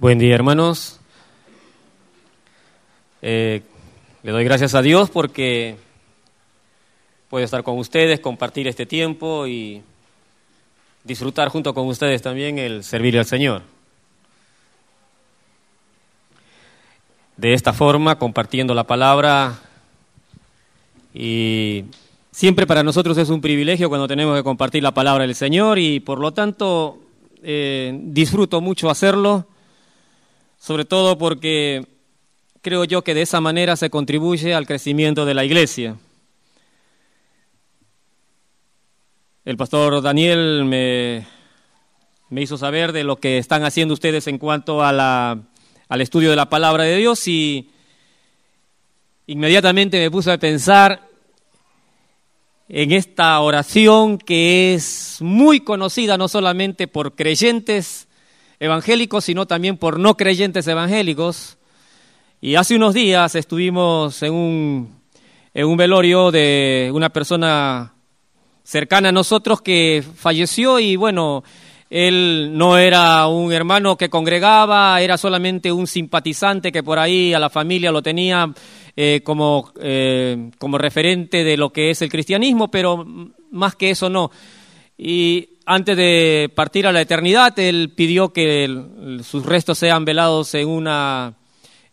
Buen día, hermanos. Eh, le doy gracias a Dios porque puedo estar con ustedes, compartir este tiempo y disfrutar junto con ustedes también el servir al Señor. De esta forma, compartiendo la palabra y siempre para nosotros es un privilegio cuando tenemos que compartir la palabra del Señor y por lo tanto eh, disfruto mucho hacerlo sobre todo porque creo yo que de esa manera se contribuye al crecimiento de la iglesia. El pastor Daniel me, me hizo saber de lo que están haciendo ustedes en cuanto a la, al estudio de la palabra de Dios y inmediatamente me puse a pensar en esta oración que es muy conocida no solamente por creyentes, evangélicos, sino también por no creyentes evangélicos. Y hace unos días estuvimos en un, en un velorio de una persona cercana a nosotros que falleció y bueno, él no era un hermano que congregaba, era solamente un simpatizante que por ahí a la familia lo tenía eh, como, eh, como referente de lo que es el cristianismo, pero más que eso no. Y antes de partir a la eternidad, él pidió que sus restos sean velados en una,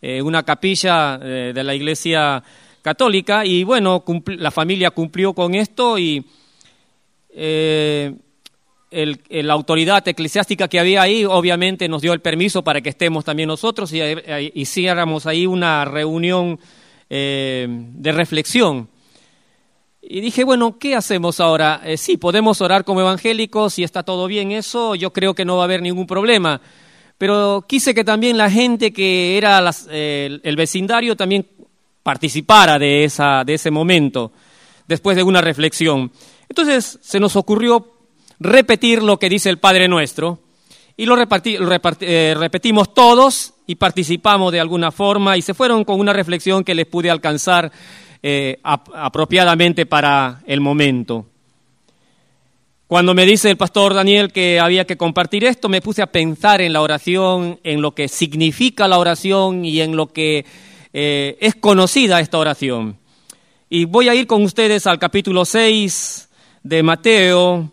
eh, una capilla eh, de la iglesia católica y bueno, la familia cumplió con esto y eh, la autoridad eclesiástica que había ahí obviamente nos dio el permiso para que estemos también nosotros y hiciéramos ahí una reunión de reflexión. Y dije, bueno, ¿qué hacemos ahora? Eh, sí, podemos orar como evangélicos, si está todo bien eso, yo creo que no va a haber ningún problema. Pero quise que también la gente que era el vecindario también participara de, esa, de ese momento, después de una reflexión. Entonces se nos ocurrió repetir lo que dice el Padre Nuestro, y lo, eh, repetimos todos y participamos de alguna forma, y se fueron con una reflexión que les pude alcanzar eh, apropiadamente para el momento. Cuando me dice el pastor Daniel que había que compartir esto, me puse a pensar en la oración, en lo que significa la oración y en lo que eh, es conocida esta oración. Y voy a ir con ustedes al capítulo 6 de Mateo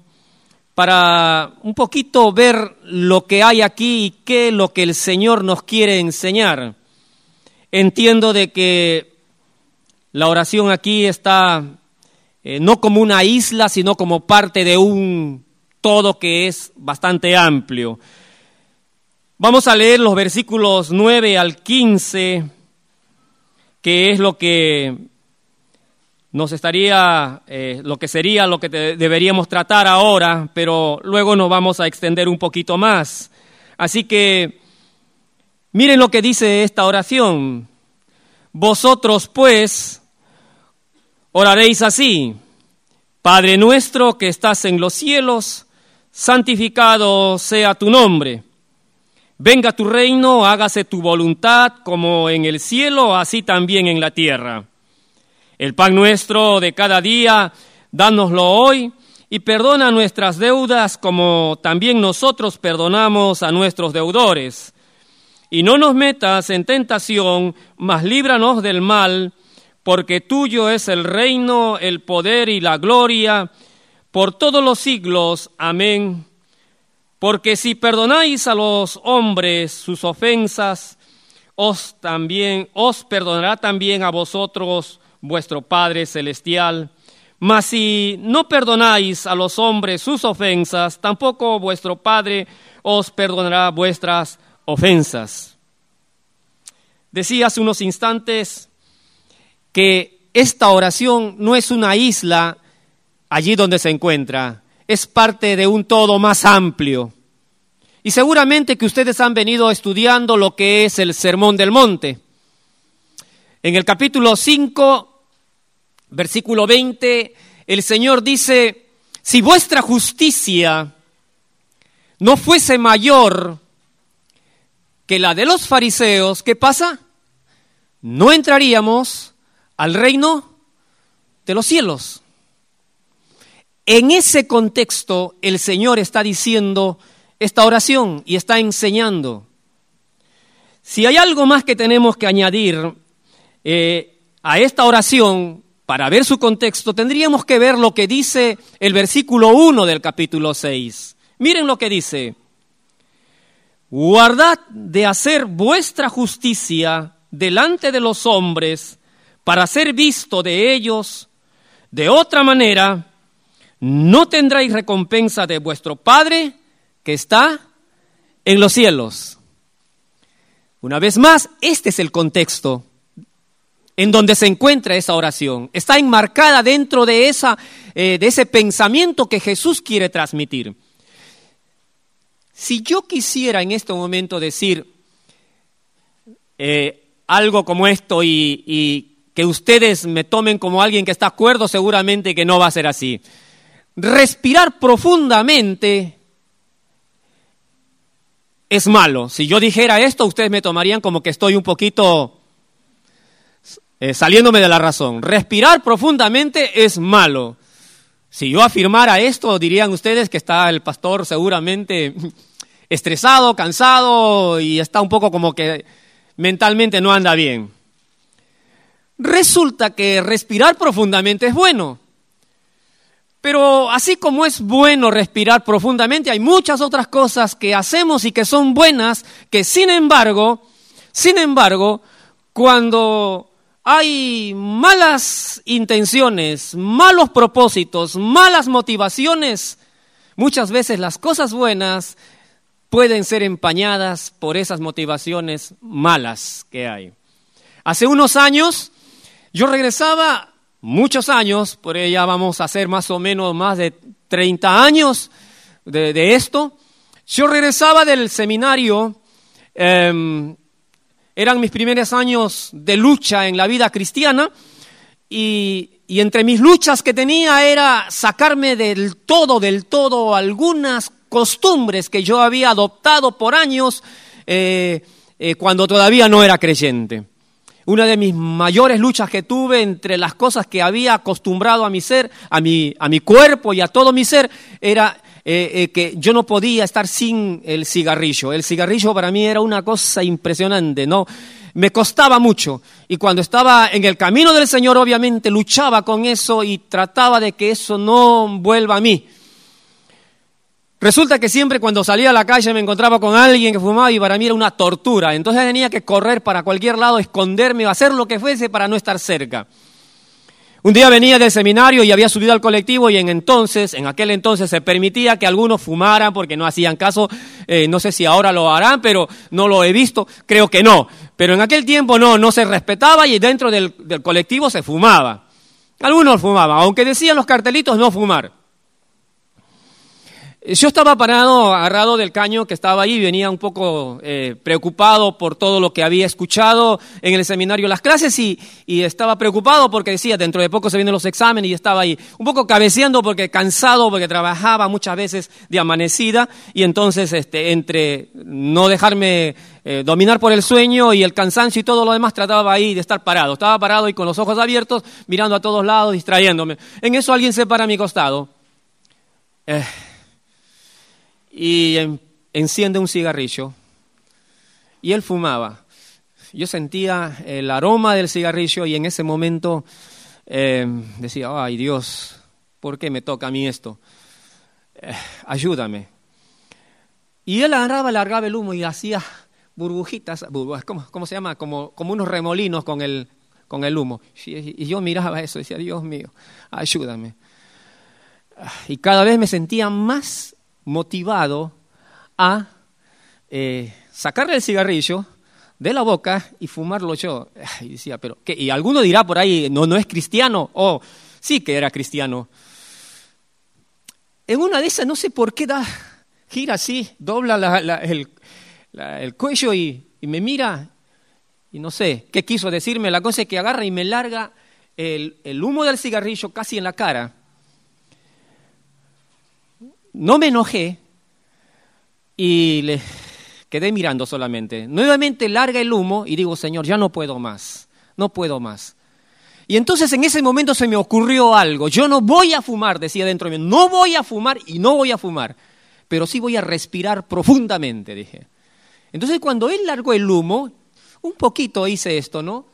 para un poquito ver lo que hay aquí y qué es lo que el Señor nos quiere enseñar. Entiendo de que la oración aquí está eh, no como una isla, sino como parte de un todo que es bastante amplio. Vamos a leer los versículos 9 al 15, que es lo que nos estaría, eh, lo que sería lo que deberíamos tratar ahora, pero luego nos vamos a extender un poquito más. Así que miren lo que dice esta oración. Vosotros pues, Oraréis así, Padre nuestro que estás en los cielos, santificado sea tu nombre. Venga tu reino, hágase tu voluntad como en el cielo, así también en la tierra. El pan nuestro de cada día, dánoslo hoy y perdona nuestras deudas como también nosotros perdonamos a nuestros deudores. Y no nos metas en tentación, mas líbranos del mal porque tuyo es el reino, el poder y la gloria por todos los siglos. Amén. Porque si perdonáis a los hombres sus ofensas, os también os perdonará también a vosotros vuestro Padre celestial. Mas si no perdonáis a los hombres sus ofensas, tampoco vuestro Padre os perdonará vuestras ofensas. Decía hace unos instantes que esta oración no es una isla allí donde se encuentra, es parte de un todo más amplio. Y seguramente que ustedes han venido estudiando lo que es el Sermón del Monte. En el capítulo 5, versículo 20, el Señor dice, si vuestra justicia no fuese mayor que la de los fariseos, ¿qué pasa? No entraríamos al reino de los cielos. En ese contexto el Señor está diciendo esta oración y está enseñando. Si hay algo más que tenemos que añadir eh, a esta oración, para ver su contexto, tendríamos que ver lo que dice el versículo 1 del capítulo 6. Miren lo que dice. Guardad de hacer vuestra justicia delante de los hombres para ser visto de ellos. De otra manera, no tendréis recompensa de vuestro Padre que está en los cielos. Una vez más, este es el contexto en donde se encuentra esa oración. Está enmarcada dentro de, esa, eh, de ese pensamiento que Jesús quiere transmitir. Si yo quisiera en este momento decir eh, algo como esto y, y, que ustedes me tomen como alguien que está acuerdo, seguramente que no va a ser así. Respirar profundamente es malo. Si yo dijera esto, ustedes me tomarían como que estoy un poquito eh, saliéndome de la razón. Respirar profundamente es malo. Si yo afirmara esto, dirían ustedes que está el pastor seguramente estresado, cansado y está un poco como que mentalmente no anda bien. Resulta que respirar profundamente es bueno. Pero así como es bueno respirar profundamente, hay muchas otras cosas que hacemos y que son buenas, que sin embargo, sin embargo, cuando hay malas intenciones, malos propósitos, malas motivaciones, muchas veces las cosas buenas pueden ser empañadas por esas motivaciones malas que hay. Hace unos años yo regresaba, muchos años, por ella vamos a hacer más o menos más de 30 años de, esto, yo regresaba del seminario em, eran mis primeros años de lucha en la vida cristiana y, entre mis luchas que tenía era sacarme del todo, del todo algunas costumbres que yo había adoptado por años eh, eh, cuando todavía no era creyente. Una de mis mayores luchas que tuve entre las cosas que había acostumbrado a mi ser, a mi, a mi cuerpo y a todo mi ser, era eh, eh, que yo no podía estar sin el cigarrillo. El cigarrillo para mí era una cosa impresionante, ¿no? Me costaba mucho. Y cuando estaba en el camino del Señor, obviamente luchaba con eso y trataba de que eso no vuelva a mí. Resulta que siempre cuando salía a la calle me encontraba con alguien que fumaba y para mí era una tortura. Entonces tenía que correr para cualquier lado, esconderme o hacer lo que fuese para no estar cerca. Un día venía del seminario y había subido al colectivo y en entonces, en aquel entonces se permitía que algunos fumaran porque no hacían caso, eh, no sé si ahora lo harán, pero no lo he visto, creo que no. Pero en aquel tiempo no, no se respetaba y dentro del, del colectivo se fumaba. Algunos fumaban, aunque decían los cartelitos no fumar. Yo estaba parado, agarrado del caño que estaba ahí, venía un poco eh, preocupado por todo lo que había escuchado en el seminario, las clases, y, estaba preocupado porque decía, dentro de poco se vienen los exámenes, y estaba ahí un poco cabeceando porque cansado, porque trabajaba muchas veces de amanecida, y entonces este, entre no dejarme eh, dominar por el sueño y el cansancio y todo lo demás, trataba ahí de estar parado. Estaba parado y con los ojos abiertos, mirando a todos lados, distrayéndome. En eso alguien se para a mi costado. Eh, y enciende un cigarrillo. Y él fumaba. Yo sentía el aroma del cigarrillo y en ese momento eh, decía, ay Dios, ¿por qué me toca a mí esto? Eh, ayúdame. Y él agarraba, largaba el humo y hacía burbujitas, ¿cómo, se llama? Como, como unos remolinos con el, con el humo. Y, yo miraba eso y decía, Dios mío, ayúdame. Y cada vez me sentía más motivado a eh, sacarle el cigarrillo de la boca y fumarlo yo. Y decía, pero. Y alguno dirá por ahí, no, no es cristiano. Oh, sí que era cristiano. En una de esas, no sé por qué da, gira así, dobla el, el, cuello y, me mira y no sé qué quiso decirme. La cosa es que agarra y me larga el humo del cigarrillo casi en la cara no me enojé y le quedé mirando solamente. Nuevamente larga el humo y digo, Señor, ya no puedo más, no puedo más. Y entonces en ese momento se me ocurrió algo. Yo no voy a fumar, decía dentro de mí, no voy a fumar y no voy a fumar, pero sí voy a respirar profundamente, dije. Entonces cuando él largó el humo, un poquito hice esto, ¿no?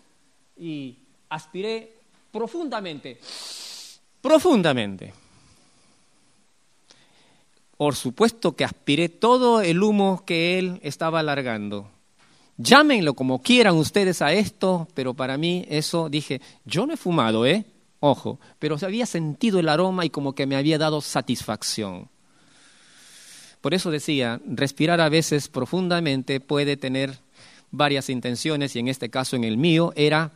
Y aspiré profundamente, profundamente. Por supuesto que aspiré todo el humo que él estaba largando. Llámenlo como quieran ustedes a esto, pero para mí eso dije, yo no he fumado, ¿eh? Ojo, pero había sentido el aroma y como que me había dado satisfacción. Por eso decía, respirar a veces profundamente puede tener varias intenciones y en este caso en el mío era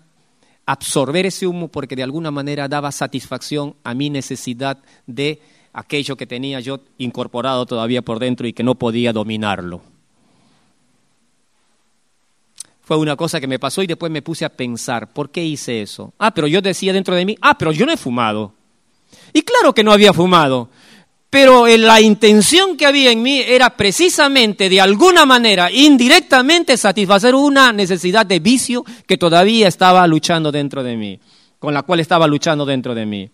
absorber ese humo porque de alguna manera daba satisfacción a mi necesidad de aquello que tenía yo incorporado todavía por dentro y que no podía dominarlo. Fue una cosa que me pasó y después me puse a pensar, ¿por qué hice eso? Ah, pero yo decía dentro de mí, ah, pero yo no he fumado. Y claro que no había fumado, pero la intención que había en mí era precisamente, de alguna manera, indirectamente, satisfacer una necesidad de vicio que todavía estaba luchando dentro de mí, con la cual estaba luchando dentro de mí.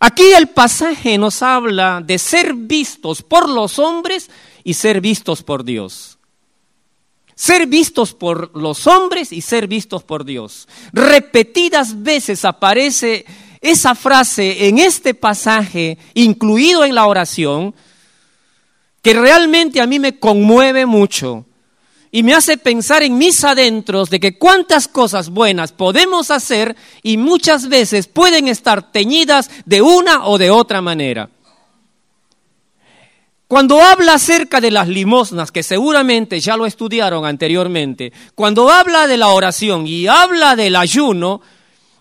Aquí el pasaje nos habla de ser vistos por los hombres y ser vistos por Dios. Ser vistos por los hombres y ser vistos por Dios. Repetidas veces aparece esa frase en este pasaje, incluido en la oración, que realmente a mí me conmueve mucho y me hace pensar en mis adentros de que cuántas cosas buenas podemos hacer y muchas veces pueden estar teñidas de una o de otra manera. Cuando habla acerca de las limosnas, que seguramente ya lo estudiaron anteriormente, cuando habla de la oración y habla del ayuno,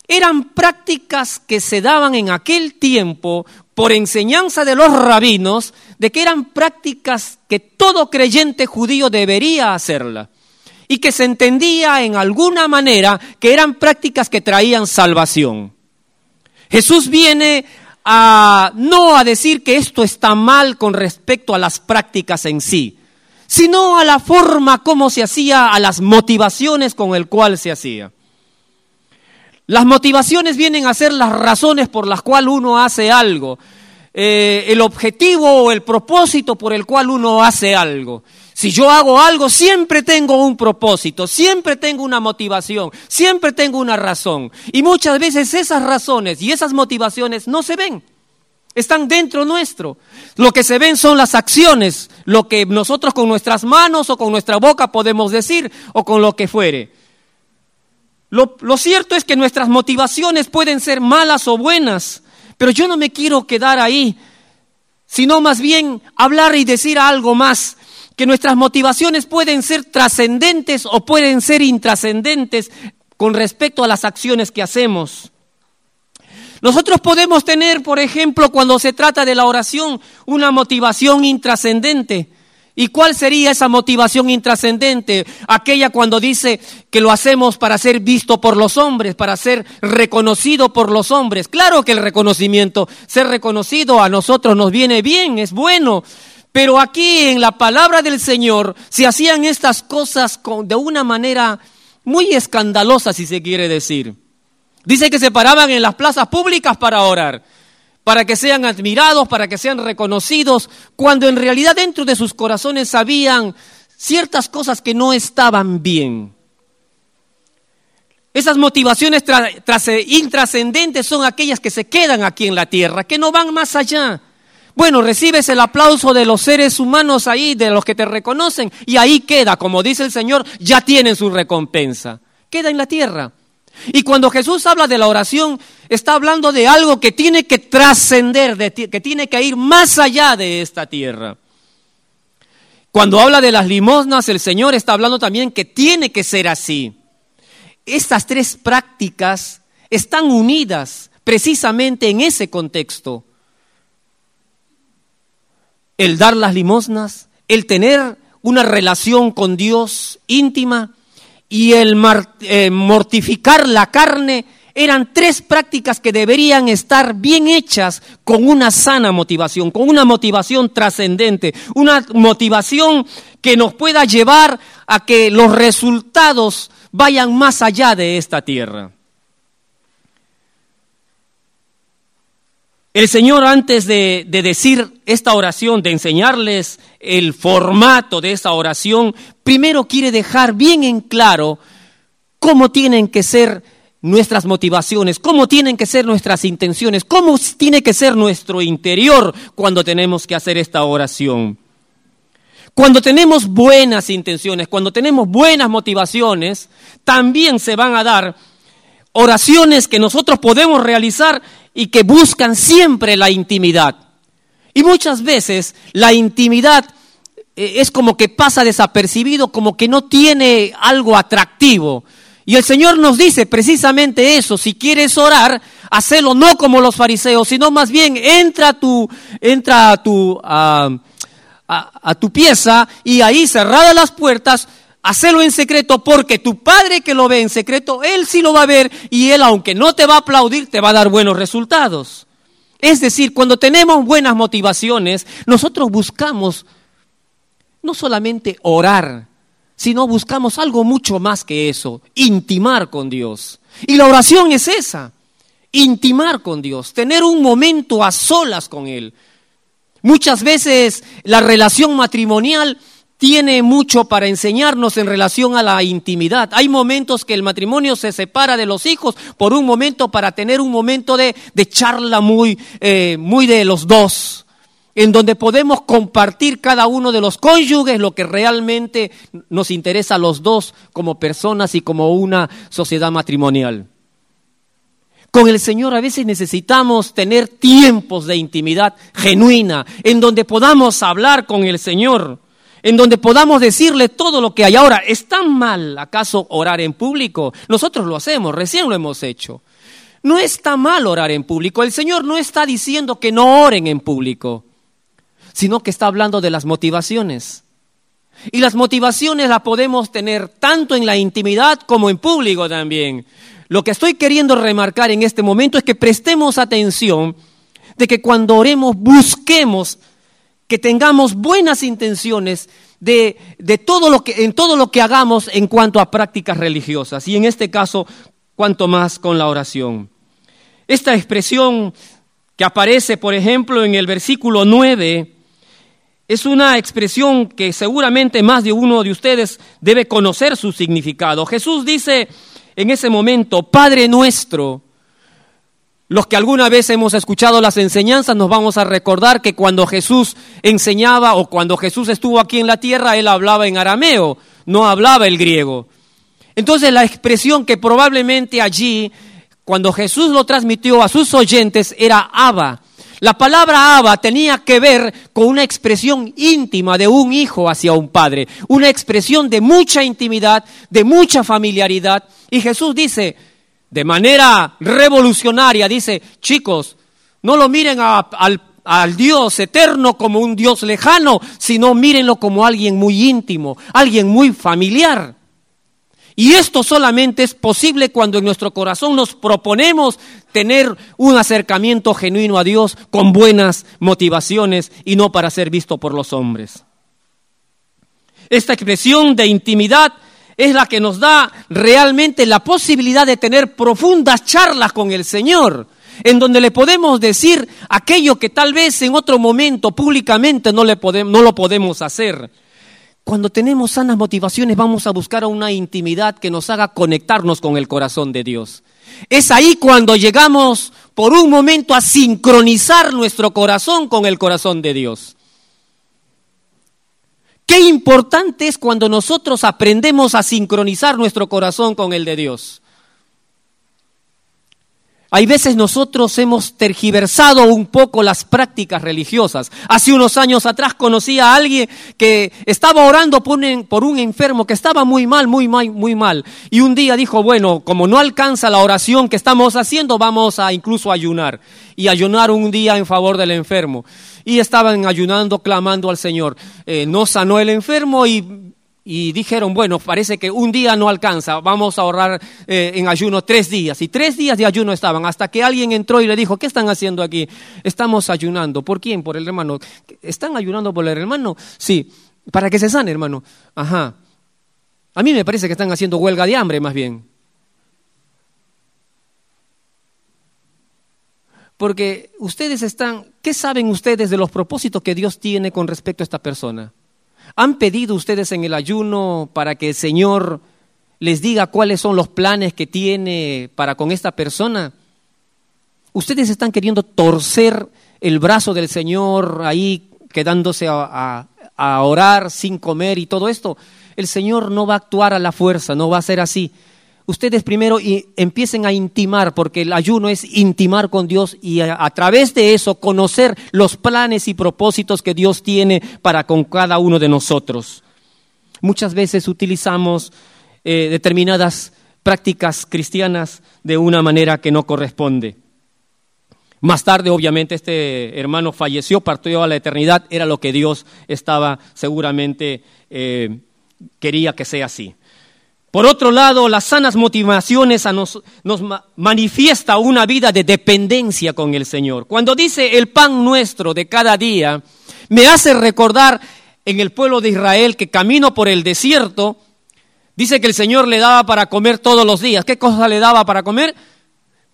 eran prácticas que se daban en aquel tiempo por enseñanza de los rabinos, de que eran prácticas que todo creyente judío debería hacerla y que se entendía en alguna manera que eran prácticas que traían salvación. Jesús viene a, no a decir que esto está mal con respecto a las prácticas en sí, sino a la forma como se hacía, a las motivaciones con el cual se hacía. Las motivaciones vienen a ser las razones por las cuales uno hace algo, eh, el objetivo o el propósito por el cual uno hace algo. Si yo hago algo, siempre tengo un propósito, siempre tengo una motivación, siempre tengo una razón. Y muchas veces esas razones y esas motivaciones no se ven, están dentro nuestro. Lo que se ven son las acciones, lo que nosotros con nuestras manos o con nuestra boca podemos decir o con lo que fuere. Lo, lo cierto es que nuestras motivaciones pueden ser malas o buenas, pero yo no me quiero quedar ahí, sino más bien hablar y decir algo más que nuestras motivaciones pueden ser trascendentes o pueden ser intrascendentes con respecto a las acciones que hacemos. Nosotros podemos tener, por ejemplo, cuando se trata de la oración, una motivación intrascendente. ¿Y cuál sería esa motivación intrascendente? Aquella cuando dice que lo hacemos para ser visto por los hombres, para ser reconocido por los hombres. Claro que el reconocimiento, ser reconocido a nosotros nos viene bien, es bueno, pero aquí en la palabra del Señor se hacían estas cosas de una manera muy escandalosa, si se quiere decir. Dice que se paraban en las plazas públicas para orar, para que sean admirados, para que sean reconocidos, cuando en realidad dentro de sus corazones habían ciertas cosas que no estaban bien. Esas motivaciones intrascendentes son aquellas que se quedan aquí en la tierra, que no van más allá. Bueno, recibes el aplauso de los seres humanos ahí, de los que te reconocen, y ahí queda, como dice el Señor, ya tienen su recompensa. Queda en la tierra. Y cuando Jesús habla de la oración, está hablando de algo que tiene que trascender, que tiene que ir más allá de esta tierra. Cuando habla de las limosnas, el Señor está hablando también que tiene que ser así. Estas tres prácticas están unidas precisamente en ese contexto el dar las limosnas, el tener una relación con Dios íntima y el eh, mortificar la carne eran tres prácticas que deberían estar bien hechas con una sana motivación, con una motivación trascendente, una motivación que nos pueda llevar a que los resultados vayan más allá de esta tierra. El Señor antes de, de, decir esta oración, de enseñarles el formato de esta oración, primero quiere dejar bien en claro cómo tienen que ser nuestras motivaciones, cómo tienen que ser nuestras intenciones, cómo tiene que ser nuestro interior cuando tenemos que hacer esta oración. Cuando tenemos buenas intenciones, cuando tenemos buenas motivaciones, también se van a dar oraciones que nosotros podemos realizar y que buscan siempre la intimidad. Y muchas veces la intimidad eh, es como que pasa desapercibido, como que no tiene algo atractivo. Y el Señor nos dice precisamente eso, si quieres orar, hacelo no como los fariseos, sino más bien entra a tu, entra a tu, a, tu pieza y ahí cerradas las puertas, hacelo en secreto porque tu Padre que lo ve en secreto, Él sí lo va a ver y Él aunque no te va a aplaudir, te va a dar buenos resultados. Es decir, cuando tenemos buenas motivaciones, nosotros buscamos no solamente orar, sino buscamos algo mucho más que eso, intimar con Dios. Y la oración es esa, intimar con Dios, tener un momento a solas con Él. Muchas veces la relación matrimonial tiene mucho para enseñarnos en relación a la intimidad. Hay momentos que el matrimonio se separa de los hijos por un momento para tener un momento de, charla muy, eh, muy de los dos en donde podemos compartir cada uno de los cónyuges lo que realmente nos interesa a los dos como personas y como una sociedad matrimonial. Con el Señor a veces necesitamos tener tiempos de intimidad genuina, en donde podamos hablar con el Señor, en donde podamos decirle todo lo que hay. Ahora, ¿es tan mal acaso orar en público? Nosotros lo hacemos, recién lo hemos hecho. No está mal orar en público. El Señor no está diciendo que no oren en público sino que está hablando de las motivaciones. Y las motivaciones las podemos tener tanto en la intimidad como en público también. Lo que estoy queriendo remarcar en este momento es que prestemos atención de que cuando oremos busquemos que tengamos buenas intenciones de, de todo lo que, en todo lo que hagamos en cuanto a prácticas religiosas. Y en este caso, cuanto más con la oración. Esta expresión que aparece, por ejemplo, en el versículo 9, es una expresión que seguramente más de uno de ustedes debe conocer su significado. Jesús dice en ese momento, Padre nuestro, los que alguna vez hemos escuchado las enseñanzas nos vamos a recordar que cuando Jesús enseñaba o cuando Jesús estuvo aquí en la tierra, él hablaba en arameo, no hablaba el griego. Entonces la expresión que probablemente allí, cuando Jesús lo transmitió a sus oyentes, era Abba. La palabra Abba tenía que ver con una expresión íntima de un hijo hacia un padre, una expresión de mucha intimidad, de mucha familiaridad. Y Jesús dice, de manera revolucionaria, dice, chicos, no lo miren al, al Dios eterno como un Dios lejano, sino mírenlo como alguien muy íntimo, alguien muy familiar. Y esto solamente es posible cuando en nuestro corazón nos proponemos tener un acercamiento genuino a Dios con buenas motivaciones y no para ser visto por los hombres. Esta expresión de intimidad es la que nos da realmente la posibilidad de tener profundas charlas con el Señor, en donde le podemos decir aquello que tal vez en otro momento públicamente no, le no lo podemos hacer. Cuando tenemos sanas motivaciones vamos a buscar una intimidad que nos haga conectarnos con el corazón de Dios. Es ahí cuando llegamos por un momento a sincronizar nuestro corazón con el corazón de Dios. Qué importante es cuando nosotros aprendemos a sincronizar nuestro corazón con el de Dios. Hay veces nosotros hemos tergiversado un poco las prácticas religiosas. Hace unos años atrás conocí a alguien que estaba orando por un, enfermo que estaba muy mal, muy mal, muy mal. Y un día dijo, bueno, como no alcanza la oración que estamos haciendo, vamos a incluso ayunar. Y ayunar un día en favor del enfermo. Y estaban ayunando, clamando al Señor. Eh, no sanó el enfermo y y dijeron, bueno, parece que un día no alcanza, vamos a ahorrar eh, en ayuno tres días. Y tres días de ayuno estaban, hasta que alguien entró y le dijo, ¿qué están haciendo aquí? Estamos ayunando. ¿Por quién? Por el hermano. ¿Están ayunando por el hermano? Sí, para que se sane, hermano. Ajá. A mí me parece que están haciendo huelga de hambre, más bien. Porque ustedes están, ¿qué saben ustedes de los propósitos que Dios tiene con respecto a esta persona? ¿Han pedido ustedes en el ayuno para que el Señor les diga cuáles son los planes que tiene para con esta persona? Ustedes están queriendo torcer el brazo del Señor ahí quedándose a, orar sin comer y todo esto. El Señor no va a actuar a la fuerza, no va a ser así ustedes primero empiecen a intimar, porque el ayuno es intimar con Dios y a, través de eso conocer los planes y propósitos que Dios tiene para con cada uno de nosotros. Muchas veces utilizamos eh, determinadas prácticas cristianas de una manera que no corresponde. Más tarde, obviamente, este hermano falleció, partió a la eternidad, era lo que Dios estaba seguramente, eh, quería que sea así. Por otro lado, las sanas motivaciones nos, nos manifiesta una vida de dependencia con el Señor. Cuando dice el pan nuestro de cada día, me hace recordar en el pueblo de Israel que camino por el desierto, dice que el Señor le daba para comer todos los días. ¿Qué cosa le daba para comer?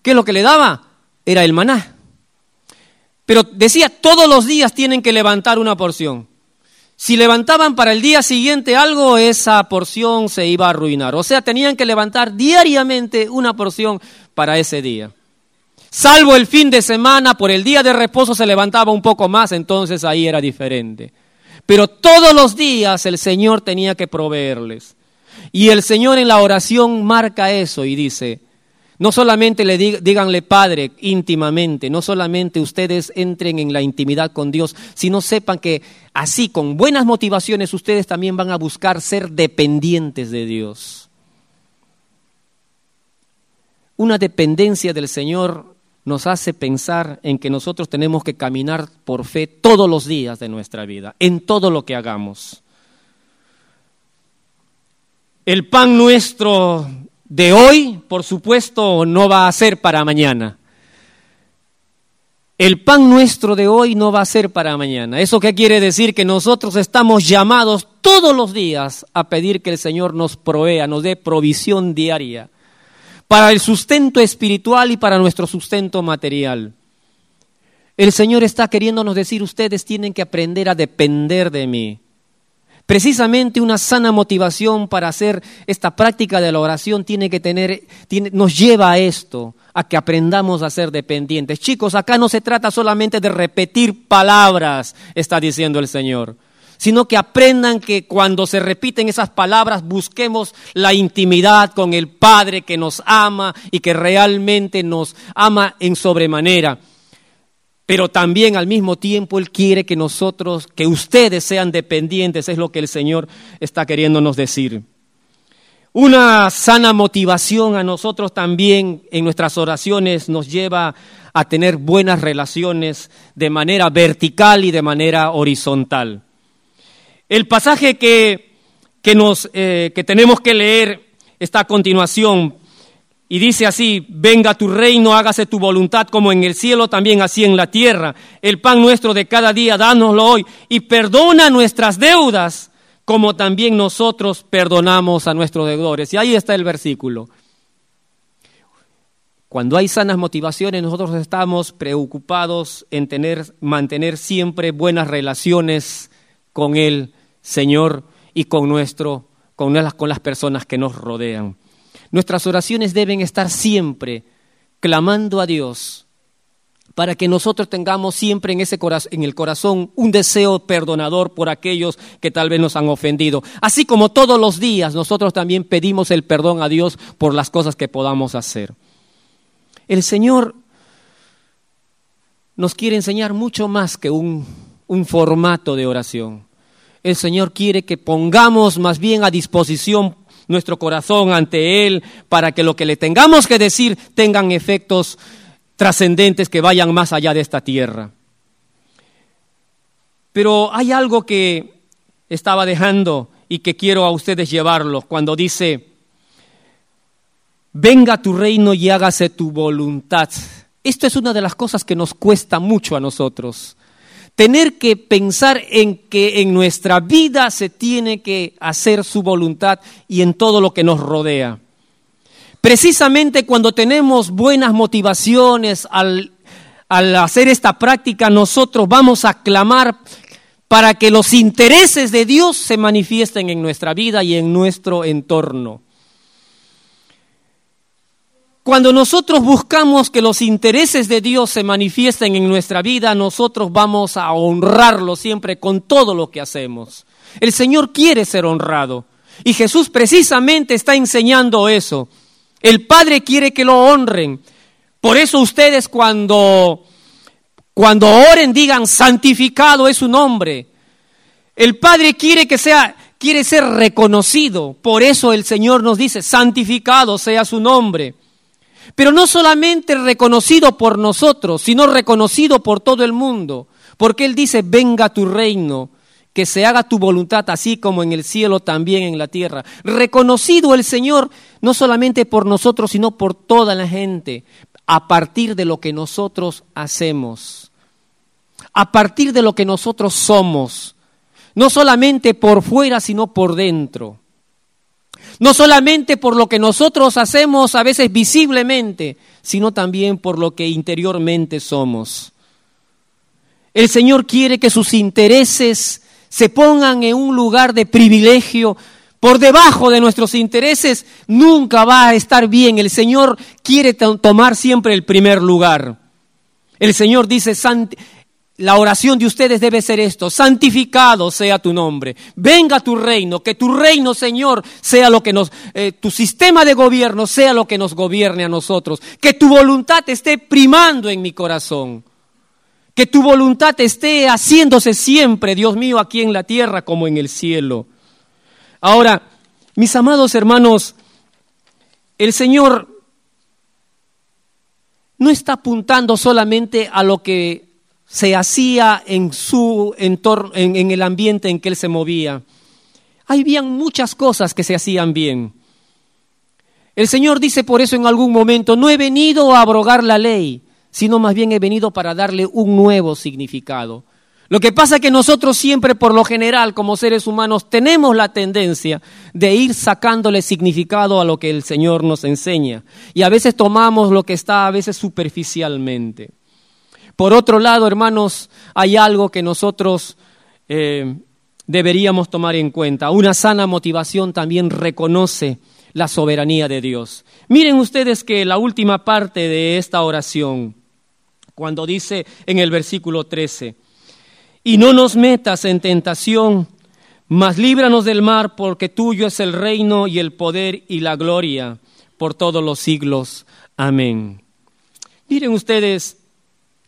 ¿Qué es lo que le daba? Era el maná. Pero decía, todos los días tienen que levantar una porción. Si levantaban para el día siguiente algo, esa porción se iba a arruinar. O sea, tenían que levantar diariamente una porción para ese día. Salvo el fin de semana, por el día de reposo se levantaba un poco más, entonces ahí era diferente. Pero todos los días el Señor tenía que proveerles. Y el Señor en la oración marca eso y dice, no solamente le díganle Padre íntimamente, no solamente ustedes entren en la intimidad con Dios, sino sepan que así, con buenas motivaciones, ustedes también van a buscar ser dependientes de Dios. Una dependencia del Señor nos hace pensar en que nosotros tenemos que caminar por fe todos los días de nuestra vida, en todo lo que hagamos. El pan nuestro de hoy, por supuesto, no va a ser para mañana. El pan nuestro de hoy no va a ser para mañana. ¿Eso qué quiere decir? Que nosotros estamos llamados todos los días a pedir que el Señor nos provea, nos dé provisión diaria para el sustento espiritual y para nuestro sustento material. El Señor está queriéndonos decir, ustedes tienen que aprender a depender de mí. Precisamente una sana motivación para hacer esta práctica de la oración tiene que tener, nos lleva a esto, a que aprendamos a ser dependientes. Chicos, acá no se trata solamente de repetir palabras, está diciendo el Señor, sino que aprendan que cuando se repiten esas palabras busquemos la intimidad con el Padre que nos ama y que realmente nos ama en sobremanera pero también al mismo tiempo Él quiere que nosotros, que ustedes sean dependientes, es lo que el Señor está queriéndonos decir. Una sana motivación a nosotros también en nuestras oraciones nos lleva a tener buenas relaciones de manera vertical y de manera horizontal. El pasaje que, que, nos, eh, que tenemos que leer está a continuación, y dice así, venga tu reino, hágase tu voluntad como en el cielo, también así en la tierra. El pan nuestro de cada día, dánoslo hoy y perdona nuestras deudas como también nosotros perdonamos a nuestros deudores. Y ahí está el versículo. Cuando hay sanas motivaciones, nosotros estamos preocupados en tener, mantener siempre buenas relaciones con el Señor y con, nuestro, con, con las personas que nos rodean. Nuestras oraciones deben estar siempre clamando a Dios para que nosotros tengamos siempre en, ese en el corazón un deseo perdonador por aquellos que tal vez nos han ofendido. Así como todos los días nosotros también pedimos el perdón a Dios por las cosas que podamos hacer. El Señor nos quiere enseñar mucho más que un, un formato de oración. El Señor quiere que pongamos más bien a disposición nuestro corazón ante Él para que lo que le tengamos que decir tengan efectos trascendentes que vayan más allá de esta tierra. Pero hay algo que estaba dejando y que quiero a ustedes llevarlo cuando dice, venga tu reino y hágase tu voluntad. Esto es una de las cosas que nos cuesta mucho a nosotros tener que pensar en que en nuestra vida se tiene que hacer su voluntad y en todo lo que nos rodea. Precisamente cuando tenemos buenas motivaciones al, al hacer esta práctica nosotros vamos a clamar para que los intereses de Dios se manifiesten en nuestra vida y en nuestro entorno. Cuando nosotros buscamos que los intereses de Dios se manifiesten en nuestra vida, nosotros vamos a honrarlo siempre con todo lo que hacemos. El Señor quiere ser honrado y Jesús precisamente está enseñando eso. El Padre quiere que lo honren. Por eso ustedes cuando cuando oren digan santificado es su nombre. El Padre quiere que sea quiere ser reconocido. Por eso el Señor nos dice santificado sea su nombre. Pero no solamente reconocido por nosotros, sino reconocido por todo el mundo. Porque Él dice, venga tu reino, que se haga tu voluntad así como en el cielo, también en la tierra. Reconocido el Señor no solamente por nosotros, sino por toda la gente, a partir de lo que nosotros hacemos, a partir de lo que nosotros somos, no solamente por fuera, sino por dentro. No solamente por lo que nosotros hacemos a veces visiblemente, sino también por lo que interiormente somos. El Señor quiere que sus intereses se pongan en un lugar de privilegio. Por debajo de nuestros intereses nunca va a estar bien. El Señor quiere tomar siempre el primer lugar. El Señor dice, la oración de ustedes debe ser esto, santificado sea tu nombre, venga tu reino, que tu reino, Señor, sea lo que nos, eh, tu sistema de gobierno sea lo que nos gobierne a nosotros, que tu voluntad esté primando en mi corazón, que tu voluntad esté haciéndose siempre, Dios mío, aquí en la tierra como en el cielo. Ahora, mis amados hermanos, el Señor no está apuntando solamente a lo que se hacía en su entorno, en, el ambiente en que él se movía. Habían muchas cosas que se hacían bien. El Señor dice por eso en algún momento, no he venido a abrogar la ley, sino más bien he venido para darle un nuevo significado. Lo que pasa es que nosotros siempre, por lo general, como seres humanos, tenemos la tendencia de ir sacándole significado a lo que el Señor nos enseña. Y a veces tomamos lo que está a veces superficialmente. Por otro lado, hermanos, hay algo que nosotros eh, deberíamos tomar en cuenta. Una sana motivación también reconoce la soberanía de Dios. Miren ustedes que la última parte de esta oración, cuando dice en el versículo 13, y no nos metas en tentación, mas líbranos del mar, porque tuyo es el reino y el poder y la gloria por todos los siglos. Amén. Miren ustedes,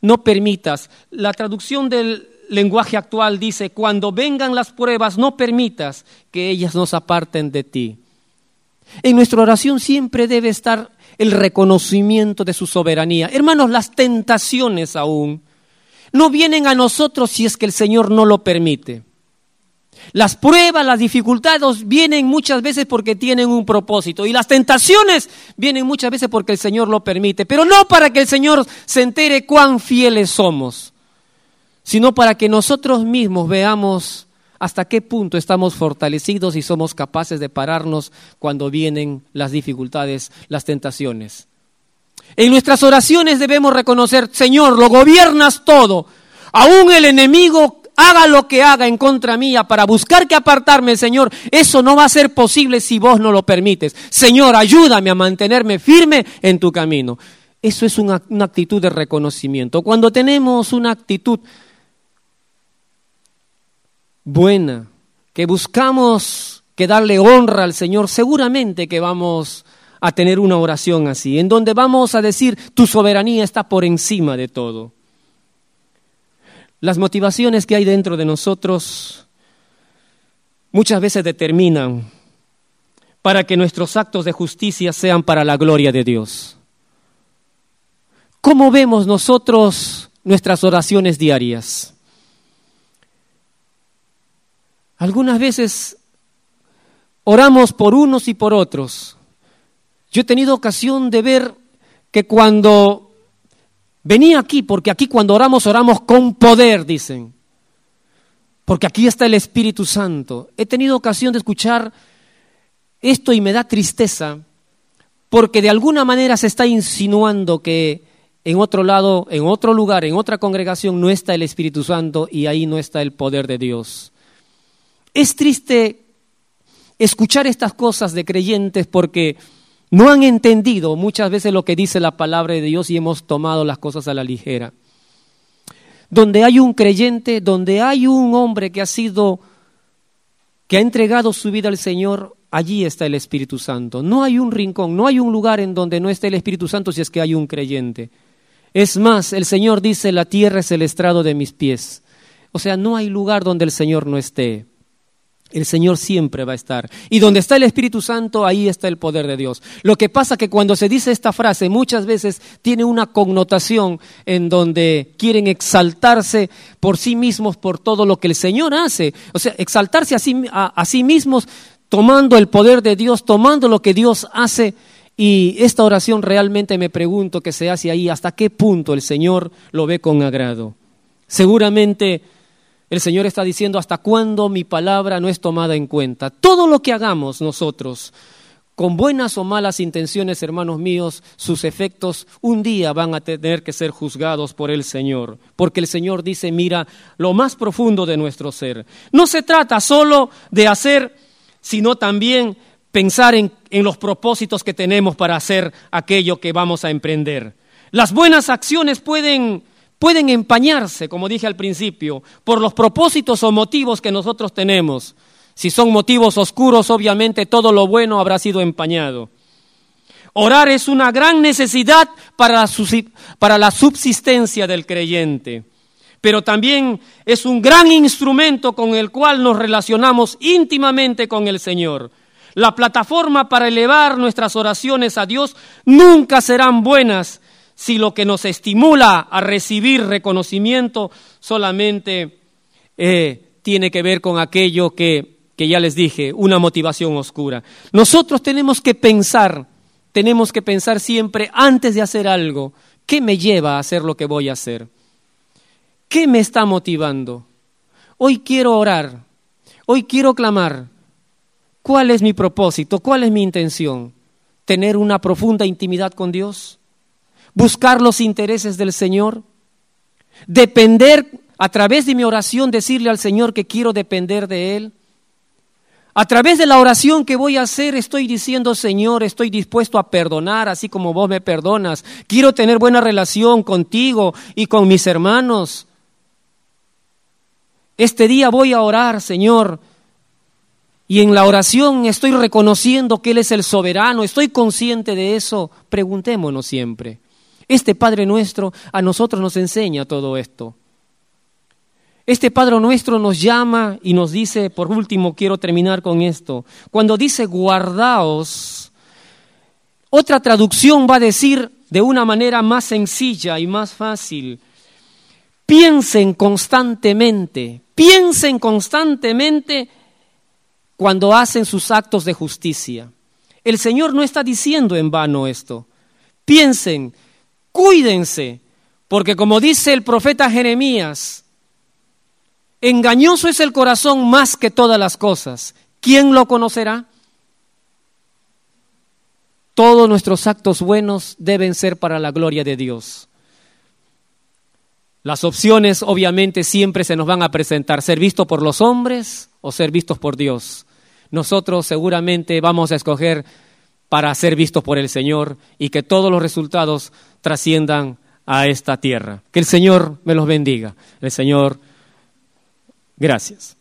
no permitas. La traducción del lenguaje actual dice, cuando vengan las pruebas, no permitas que ellas nos aparten de ti. En nuestra oración siempre debe estar el reconocimiento de su soberanía. Hermanos, las tentaciones aún no vienen a nosotros si es que el Señor no lo permite. Las pruebas, las dificultades vienen muchas veces porque tienen un propósito. Y las tentaciones vienen muchas veces porque el Señor lo permite, pero no para que el Señor se entere cuán fieles somos, sino para que nosotros mismos veamos hasta qué punto estamos fortalecidos y somos capaces de pararnos cuando vienen las dificultades, las tentaciones. En nuestras oraciones debemos reconocer, Señor, lo gobiernas todo, aún el enemigo haga lo que haga en contra mía para buscar que apartarme, Señor, eso no va a ser posible si vos no lo permites. Señor, ayúdame a mantenerme firme en tu camino. Eso es una, una actitud de reconocimiento. Cuando tenemos una actitud buena, que buscamos que darle honra al Señor, seguramente que vamos a tener una oración así, en donde vamos a decir, tu soberanía está por encima de todo. Las motivaciones que hay dentro de nosotros muchas veces determinan para que nuestros actos de justicia sean para la gloria de Dios. ¿Cómo vemos nosotros nuestras oraciones diarias? Algunas veces oramos por unos y por otros. Yo he tenido ocasión de ver que cuando Venía aquí porque aquí cuando oramos, oramos con poder, dicen. Porque aquí está el Espíritu Santo. He tenido ocasión de escuchar esto y me da tristeza porque de alguna manera se está insinuando que en otro lado, en otro lugar, en otra congregación, no está el Espíritu Santo y ahí no está el poder de Dios. Es triste escuchar estas cosas de creyentes porque no han entendido muchas veces lo que dice la palabra de Dios y hemos tomado las cosas a la ligera. Donde hay un creyente, donde hay un hombre que ha sido, que ha entregado su vida al Señor, allí está el Espíritu Santo. No hay un rincón, no hay un lugar en donde no esté el Espíritu Santo si es que hay un creyente. Es más, el Señor dice, la tierra es el estrado de mis pies. O sea, no hay lugar donde el Señor no esté. El Señor siempre va a estar. Y donde está el Espíritu Santo, ahí está el poder de Dios. Lo que pasa que cuando se dice esta frase, muchas veces tiene una connotación en donde quieren exaltarse por sí mismos por todo lo que el Señor hace. O sea, exaltarse a sí, a sí mismos tomando el poder de Dios, tomando lo que Dios hace y esta oración realmente me pregunto que se hace ahí, hasta qué punto el Señor lo ve con agrado. Seguramente el Señor está diciendo hasta cuándo mi palabra no es tomada en cuenta. Todo lo que hagamos nosotros, con buenas o malas intenciones, hermanos míos, sus efectos un día van a tener que ser juzgados por el Señor, porque el Señor dice, mira, lo más profundo de nuestro ser. No se trata solo de hacer, sino también pensar en, los propósitos que tenemos para hacer aquello que vamos a emprender. Las buenas acciones pueden, pueden empañarse, como dije al principio, por los propósitos o motivos que nosotros tenemos. Si son motivos oscuros, obviamente todo lo bueno habrá sido empañado. Orar es una gran necesidad para la subsistencia del creyente, pero también es un gran instrumento con el cual nos relacionamos íntimamente con el Señor. La plataforma para elevar nuestras oraciones a Dios nunca serán buenas si lo que nos estimula a recibir reconocimiento solamente eh, tiene que ver con aquello que, que ya les dije, una motivación oscura. Nosotros tenemos que pensar, tenemos que pensar siempre antes de hacer algo, ¿qué me lleva a hacer lo que voy a hacer? ¿Qué me está motivando? Hoy quiero orar, hoy quiero clamar, ¿Cuál es mi propósito? ¿Cuál es mi intención? ¿Tener una profunda intimidad con Dios? ¿Buscar los intereses del Señor? ¿Depender a través de mi oración, decirle al Señor que quiero depender de Él? A través de la oración que voy a hacer, estoy diciendo, Señor, estoy dispuesto a perdonar así como vos me perdonas. Quiero tener buena relación contigo y con mis hermanos. Este día voy a orar, Señor, y en la oración estoy reconociendo que Él es el soberano, estoy consciente de eso, preguntémonos siempre. Este Padre nuestro a nosotros nos enseña todo esto. Este Padre nuestro nos llama y nos dice, por último quiero terminar con esto, cuando dice guardaos, otra traducción va a decir de una manera más sencilla y más fácil, piensen constantemente, piensen constantemente cuando hacen sus actos de justicia. El Señor no está diciendo en vano esto. Piensen, cuídense, porque como dice el profeta Jeremías, engañoso es el corazón más que todas las cosas. ¿Quién lo conocerá? Todos nuestros actos buenos deben ser para la gloria de Dios. Las opciones obviamente siempre se nos van a presentar, ser visto por los hombres o ser vistos por Dios. Nosotros seguramente vamos a escoger para ser vistos por el Señor y que todos los resultados trasciendan a esta tierra. Que el Señor me los bendiga. El Señor, gracias.